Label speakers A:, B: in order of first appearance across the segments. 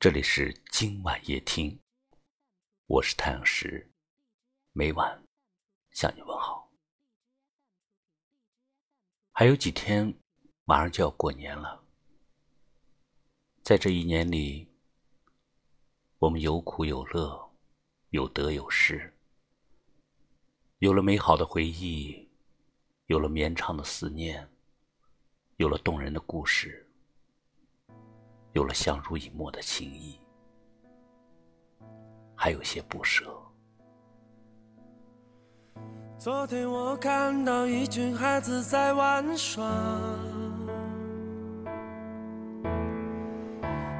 A: 这里是今晚夜听，我是太阳石，每晚向你问好。还有几天，马上就要过年了。在这一年里，我们有苦有乐，有得有失，有了美好的回忆，有了绵长的思念，有了动人的故事。有了相濡以沫的情谊，还有些不舍。
B: 昨天我看到一群孩子在玩耍，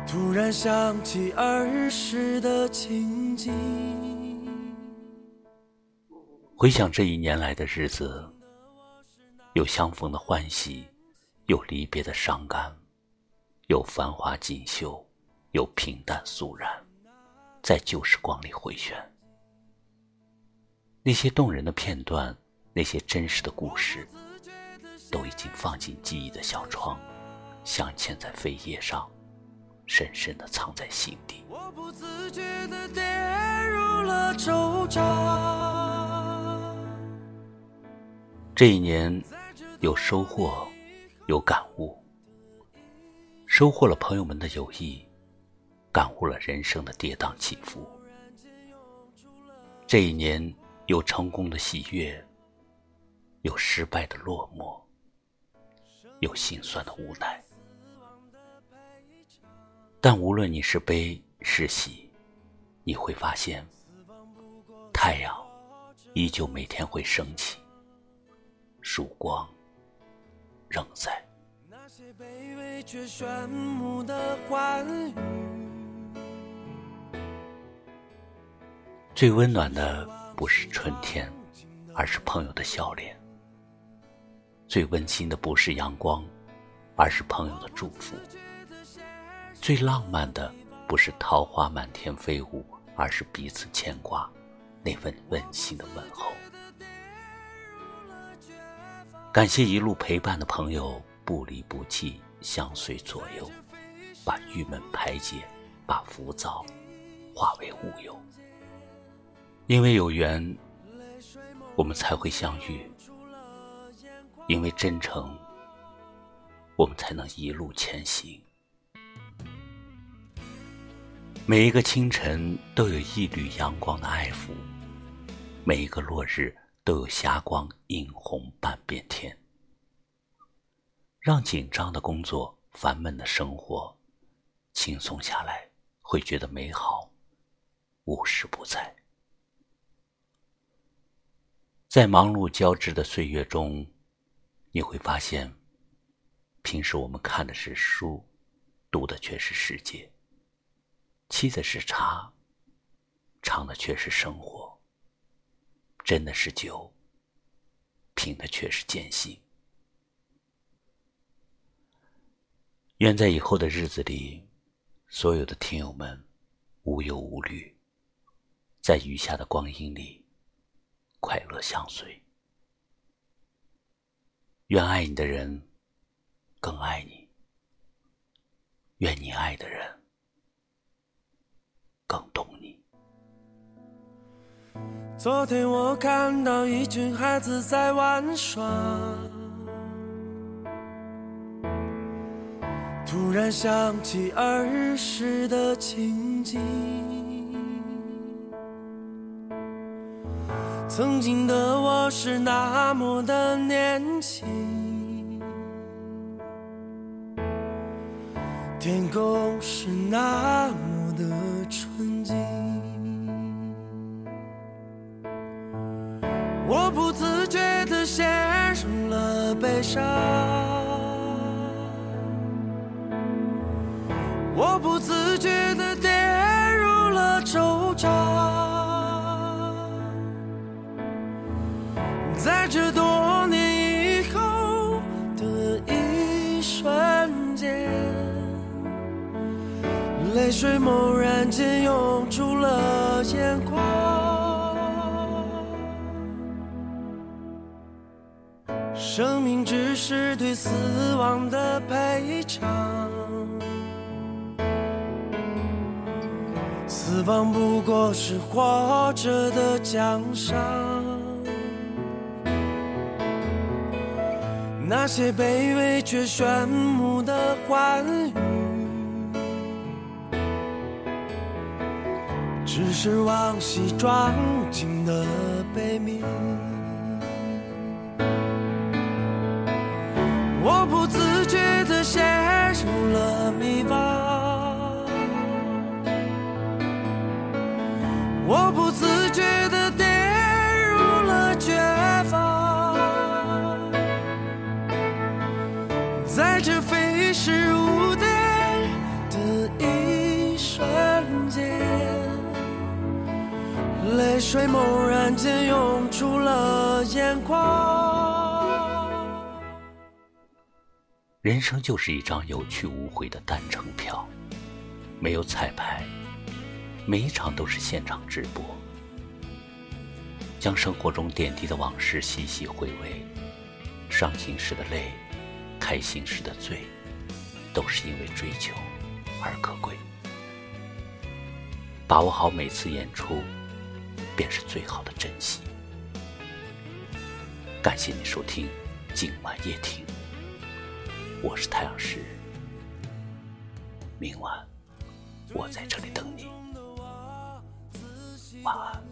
B: 突然想起儿时的情景。
A: 回想这一年来的日子，有相逢的欢喜，有离别的伤感。有繁华锦绣，有平淡肃然，在旧时光里回旋。那些动人的片段，那些真实的故事，都已经放进记忆的小窗，镶嵌在扉页上，深深的藏在心底。
B: 我不自觉地跌入了皱褶。
A: 这一年，有收获，有感悟。收获了朋友们的友谊，感悟了人生的跌宕起伏。这一年有成功的喜悦，有失败的落寞，有心酸的无奈。但无论你是悲是喜，你会发现，太阳依旧每天会升起，曙光仍在。卑微却炫目的欢。最温暖的不是春天，而是朋友的笑脸；最温馨的不是阳光，而是朋友的祝福；最浪漫的不是桃花满天飞舞，而是彼此牵挂那份温馨的问候。感谢一路陪伴的朋友。不离不弃，相随左右，把郁闷排解，把浮躁化为乌有。因为有缘，我们才会相遇；因为真诚，我们才能一路前行。每一个清晨都有一缕阳光的爱抚，每一个落日都有霞光映红半边天。让紧张的工作、烦闷的生活轻松下来，会觉得美好，无时不在。在忙碌交织的岁月中，你会发现，平时我们看的是书，读的却是世界；沏的是茶，尝的却是生活；斟的是酒，品的却是艰辛。愿在以后的日子里，所有的听友们无忧无虑，在余下的光阴里快乐相随。愿爱你的人更爱你，愿你爱的人更懂你。
B: 昨天我看到一群孩子在玩耍。突然想起儿时的情景，曾经的我是那么的年轻，天空是那么的纯净，我不自觉地陷入了悲伤。不自觉地跌入了惆怅，在这多年以后的一瞬间，泪水猛然间涌出了眼眶。生命只是对死亡的赔偿。死亡不过是活着的奖赏。那些卑微却炫目的欢愉，只是往昔装进的悲鸣。我不自觉水猛然间涌出了眼眶。
A: 人生就是一张有去无回的单程票，没有彩排，每一场都是现场直播。将生活中点滴的往事细细回味，伤心时的泪，开心时的醉，都是因为追求而可贵。把握好每次演出，便是最好的珍惜。感谢你收听今晚夜听。我是太阳石，明晚我在这里等你，晚安。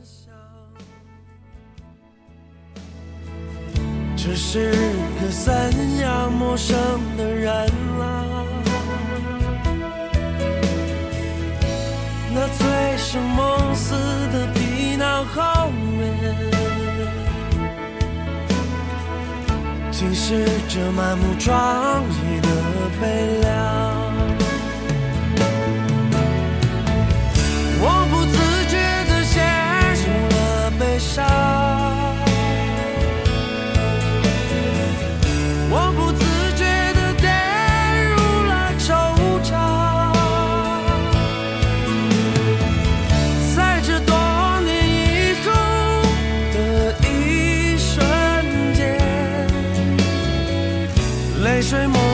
B: 这是个三样陌生的人啊？那醉生梦死的竟是这满目疮痍的悲凉。泪水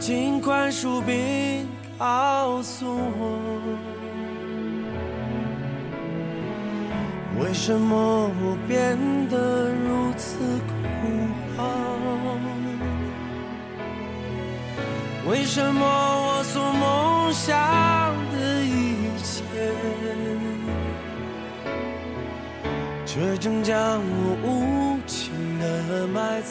B: 上帝，请宽恕并告诉我，为什么我变得如此恐慌？为什么我所梦想的一切？却正将我无情的埋藏。